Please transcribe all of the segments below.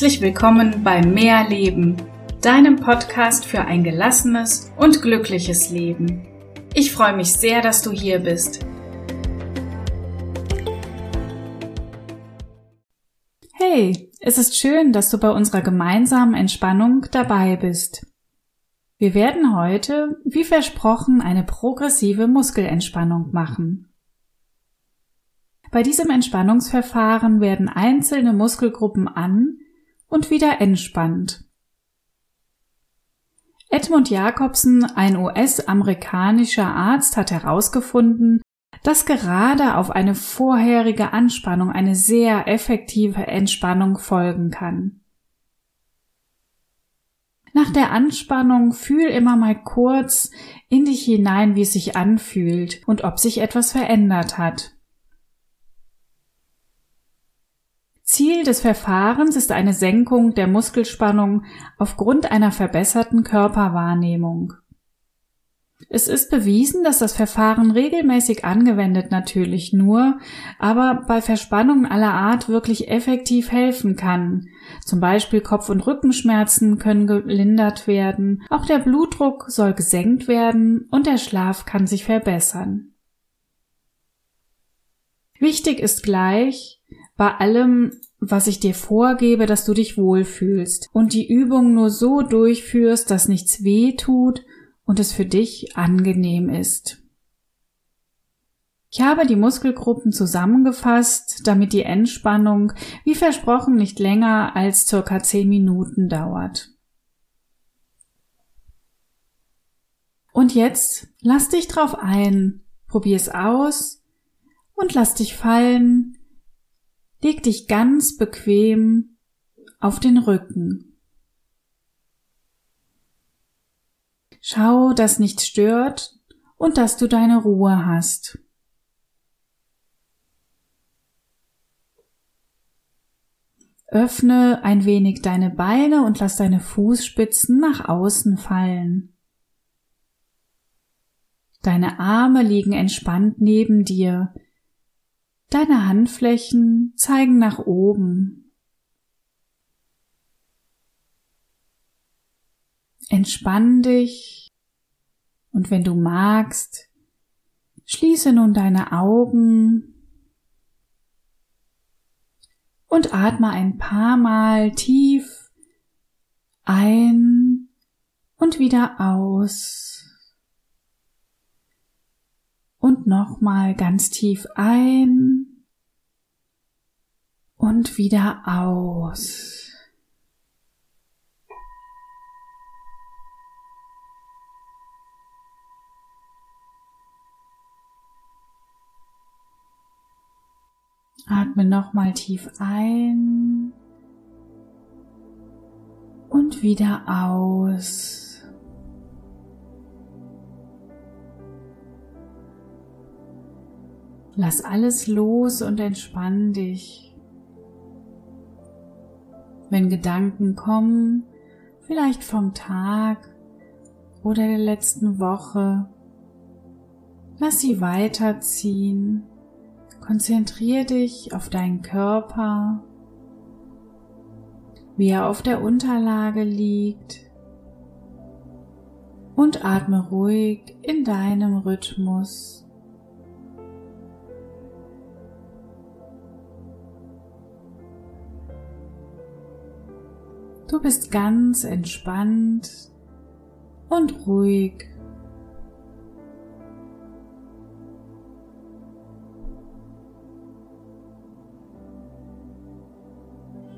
Herzlich willkommen bei Mehr Leben, deinem Podcast für ein gelassenes und glückliches Leben. Ich freue mich sehr, dass du hier bist. Hey, es ist schön, dass du bei unserer gemeinsamen Entspannung dabei bist. Wir werden heute, wie versprochen, eine progressive Muskelentspannung machen. Bei diesem Entspannungsverfahren werden einzelne Muskelgruppen an und wieder entspannt. Edmund Jacobsen, ein US-amerikanischer Arzt, hat herausgefunden, dass gerade auf eine vorherige Anspannung eine sehr effektive Entspannung folgen kann. Nach der Anspannung fühl immer mal kurz in dich hinein, wie es sich anfühlt und ob sich etwas verändert hat. Ziel des Verfahrens ist eine Senkung der Muskelspannung aufgrund einer verbesserten Körperwahrnehmung. Es ist bewiesen, dass das Verfahren regelmäßig angewendet natürlich nur, aber bei Verspannungen aller Art wirklich effektiv helfen kann. Zum Beispiel Kopf- und Rückenschmerzen können gelindert werden, auch der Blutdruck soll gesenkt werden und der Schlaf kann sich verbessern. Wichtig ist gleich, bei allem, was ich dir vorgebe, dass du dich wohlfühlst und die Übung nur so durchführst, dass nichts weh tut und es für dich angenehm ist. Ich habe die Muskelgruppen zusammengefasst, damit die Entspannung, wie versprochen, nicht länger als circa zehn Minuten dauert. Und jetzt lass dich drauf ein, probier es aus und lass dich fallen, Leg dich ganz bequem auf den Rücken. Schau, dass nichts stört und dass du deine Ruhe hast. Öffne ein wenig deine Beine und lass deine Fußspitzen nach außen fallen. Deine Arme liegen entspannt neben dir, Deine Handflächen zeigen nach oben. Entspann dich. Und wenn du magst, schließe nun deine Augen. Und atme ein paar Mal tief ein und wieder aus. Und nochmal ganz tief ein und wieder aus. Atme nochmal tief ein und wieder aus. Lass alles los und entspann dich. Wenn Gedanken kommen, vielleicht vom Tag oder der letzten Woche, lass sie weiterziehen. Konzentrier dich auf deinen Körper, wie er auf der Unterlage liegt und atme ruhig in deinem Rhythmus Du bist ganz entspannt und ruhig.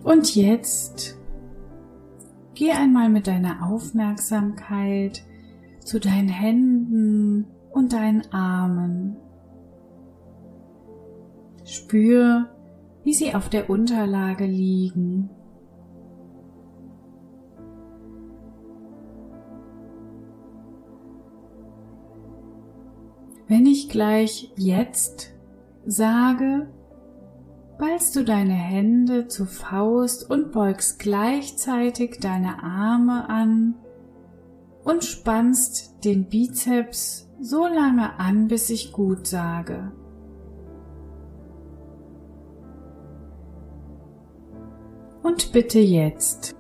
Und jetzt geh einmal mit deiner Aufmerksamkeit zu deinen Händen und deinen Armen. Spür, wie sie auf der Unterlage liegen. Wenn ich gleich jetzt sage, ballst du deine Hände zur Faust und beugst gleichzeitig deine Arme an und spannst den Bizeps so lange an, bis ich gut sage. Und bitte jetzt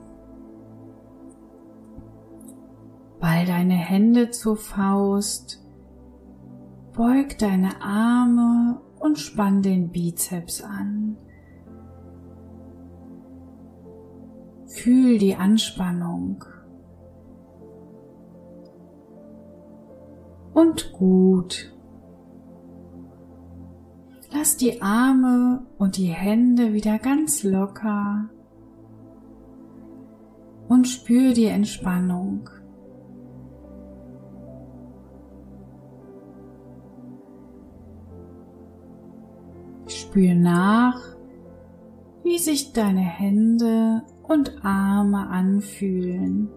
ball deine Hände zur Faust, beug deine Arme und spann den Bizeps an. Fühl die Anspannung. Und gut. Lass die Arme und die Hände wieder ganz locker und spür die Entspannung. Spür nach, wie sich deine Hände und Arme anfühlen.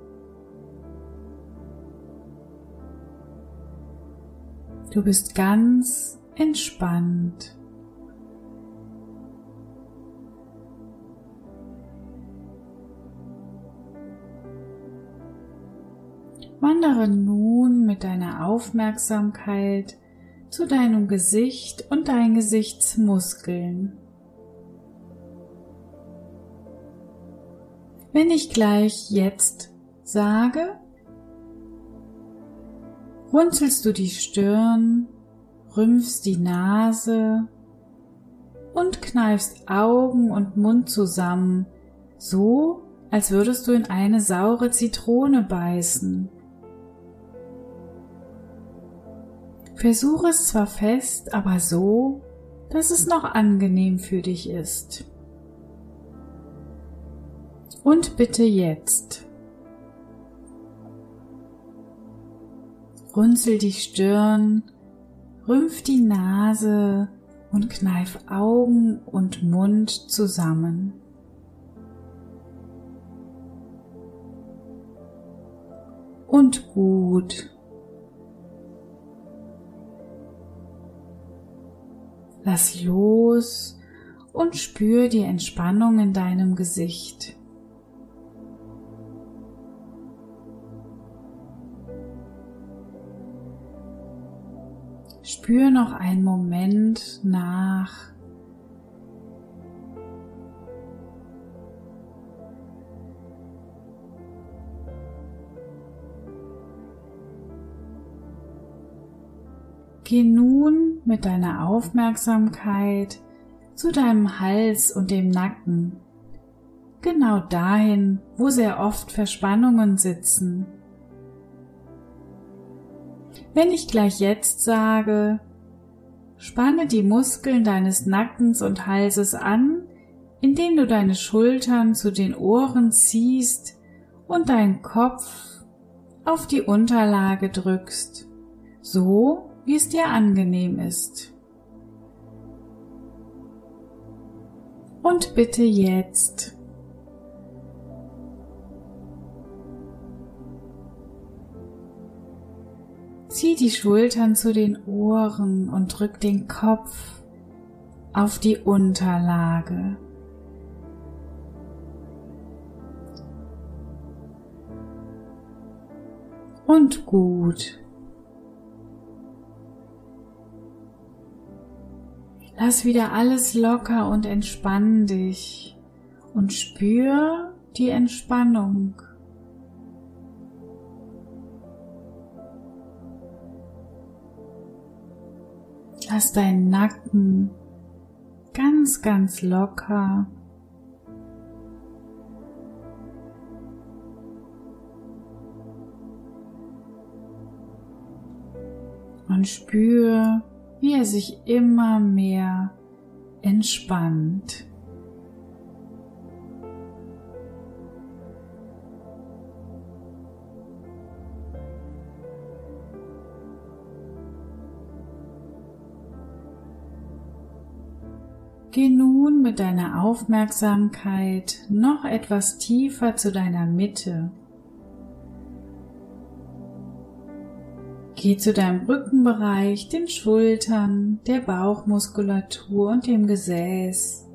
Du bist ganz entspannt. Wandere nun mit deiner Aufmerksamkeit zu deinem Gesicht und deinen Gesichtsmuskeln. Wenn ich gleich jetzt sage, runzelst du die Stirn, rümpfst die Nase und kneifst Augen und Mund zusammen, so als würdest du in eine saure Zitrone beißen. Versuche es zwar fest, aber so, dass es noch angenehm für dich ist. Und bitte jetzt. Runzel die Stirn, rümpf die Nase und kneif Augen und Mund zusammen. Und gut. Lass los und spür die Entspannung in deinem Gesicht. Spür noch einen Moment nach. Geh nun mit deiner Aufmerksamkeit zu deinem Hals und dem Nacken, genau dahin, wo sehr oft Verspannungen sitzen. Wenn ich gleich jetzt sage, spanne die Muskeln deines Nackens und Halses an, indem du deine Schultern zu den Ohren ziehst und deinen Kopf auf die Unterlage drückst, so wie es dir angenehm ist. Und bitte jetzt Zieh die Schultern zu den Ohren und drück den Kopf auf die Unterlage. Und gut. Lass wieder alles locker und entspann dich und spür die Entspannung. Lass deinen Nacken ganz, ganz locker. Und spür, wie er sich immer mehr entspannt. Geh nun mit deiner Aufmerksamkeit noch etwas tiefer zu deiner Mitte. Geh zu deinem Rückenbereich, den Schultern, der Bauchmuskulatur und dem Gesäß.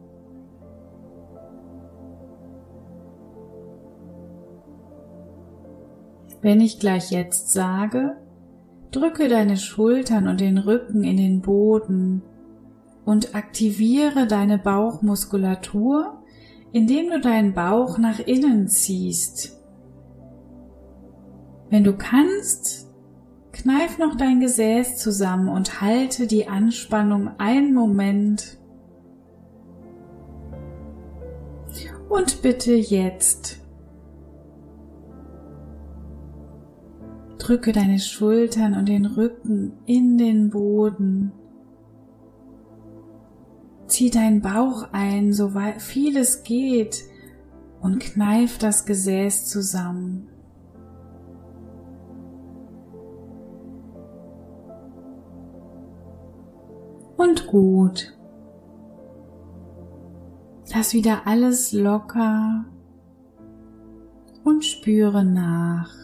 Wenn ich gleich jetzt sage, drücke deine Schultern und den Rücken in den Boden und aktiviere deine Bauchmuskulatur, indem du deinen Bauch nach innen ziehst. Wenn du kannst, kneif noch dein Gesäß zusammen und halte die Anspannung einen Moment. Und bitte jetzt drücke deine Schultern und den Rücken in den Boden. Zieh deinen Bauch ein, so viel es geht, und kneif das Gesäß zusammen. Und gut. Lass wieder alles locker und spüre nach.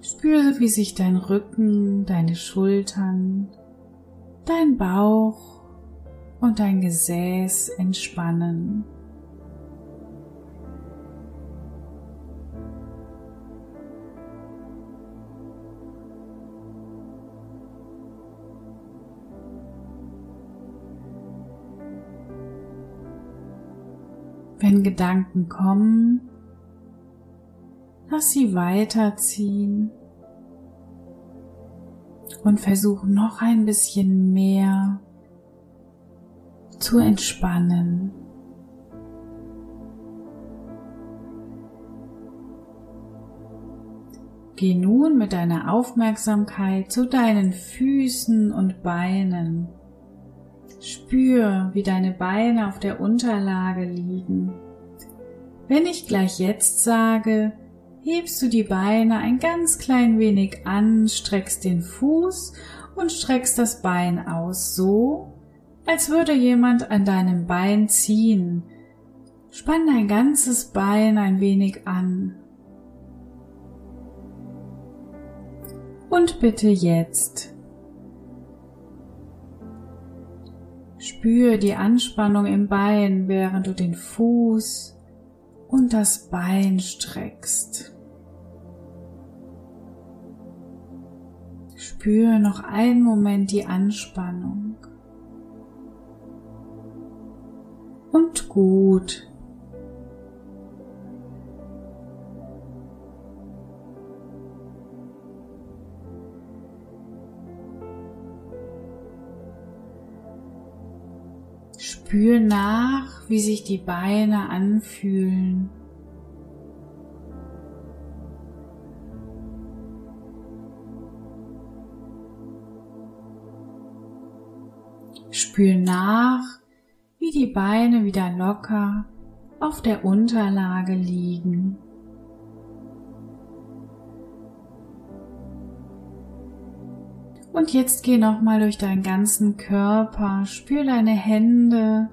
Spüre, wie sich dein Rücken, deine Schultern, dein Bauch und dein Gesäß entspannen. Wenn Gedanken kommen, lass sie weiterziehen und versuch noch ein bisschen mehr zu entspannen. Geh nun mit deiner Aufmerksamkeit zu deinen Füßen und Beinen. Spür, wie deine Beine auf der Unterlage liegen. Wenn ich gleich jetzt sage, hebst du die Beine ein ganz klein wenig an, streckst den Fuß und streckst das Bein aus, so als würde jemand an deinem Bein ziehen. Spann dein ganzes Bein ein wenig an. Und bitte jetzt. Spür die Anspannung im Bein, während du den Fuß und das Bein streckst. Spür noch einen Moment die Anspannung. Und gut. Spür nach, wie sich die Beine anfühlen. Spür nach, wie die Beine wieder locker auf der Unterlage liegen. Und jetzt geh nochmal durch deinen ganzen Körper, spür deine Hände,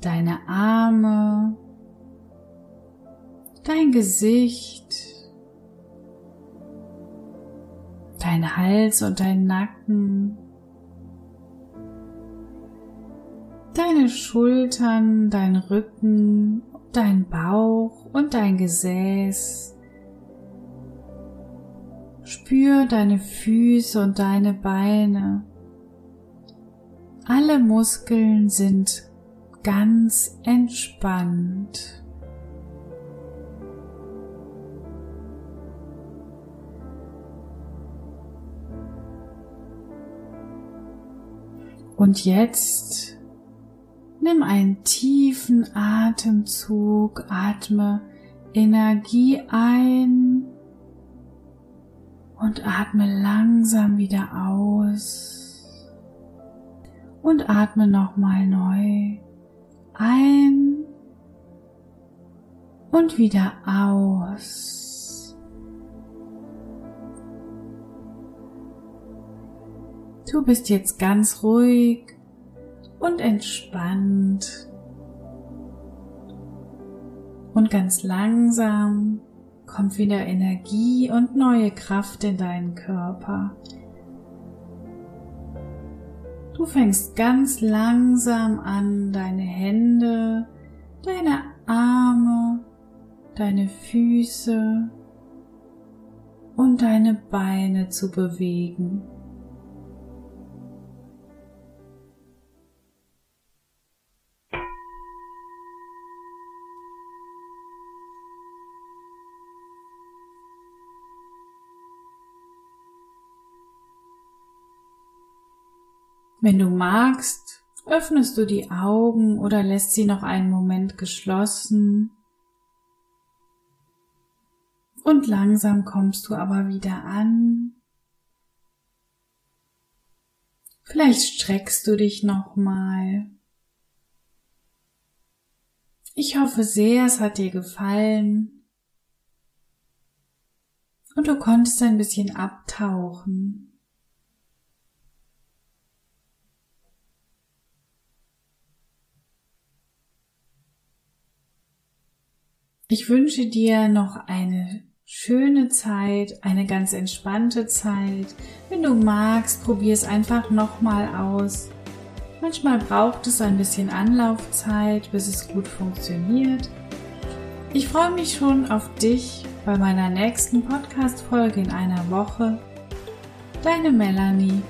deine Arme, dein Gesicht, dein Hals und dein Nacken, deine Schultern, dein Rücken, dein Bauch und dein Gesäß. Spür deine Füße und deine Beine. Alle Muskeln sind ganz entspannt. Und jetzt nimm einen tiefen Atemzug, atme Energie ein und atme langsam wieder aus. Und atme nochmal neu. Ein. Und wieder aus. Du bist jetzt ganz ruhig und entspannt. Und ganz langsam kommt wieder Energie und neue Kraft in deinen Körper. Du fängst ganz langsam an, deine Hände, deine Arme, deine Füße und deine Beine zu bewegen. Wenn du magst, öffnest du die Augen oder lässt sie noch einen Moment geschlossen. Und langsam kommst du aber wieder an. Vielleicht streckst du dich nochmal. Ich hoffe sehr, es hat dir gefallen. Und du konntest ein bisschen abtauchen. Ich wünsche dir noch eine schöne Zeit, eine ganz entspannte Zeit. Wenn du magst, probier es einfach nochmal aus. Manchmal braucht es ein bisschen Anlaufzeit, bis es gut funktioniert. Ich freue mich schon auf dich bei meiner nächsten Podcast-Folge in einer Woche. Deine Melanie.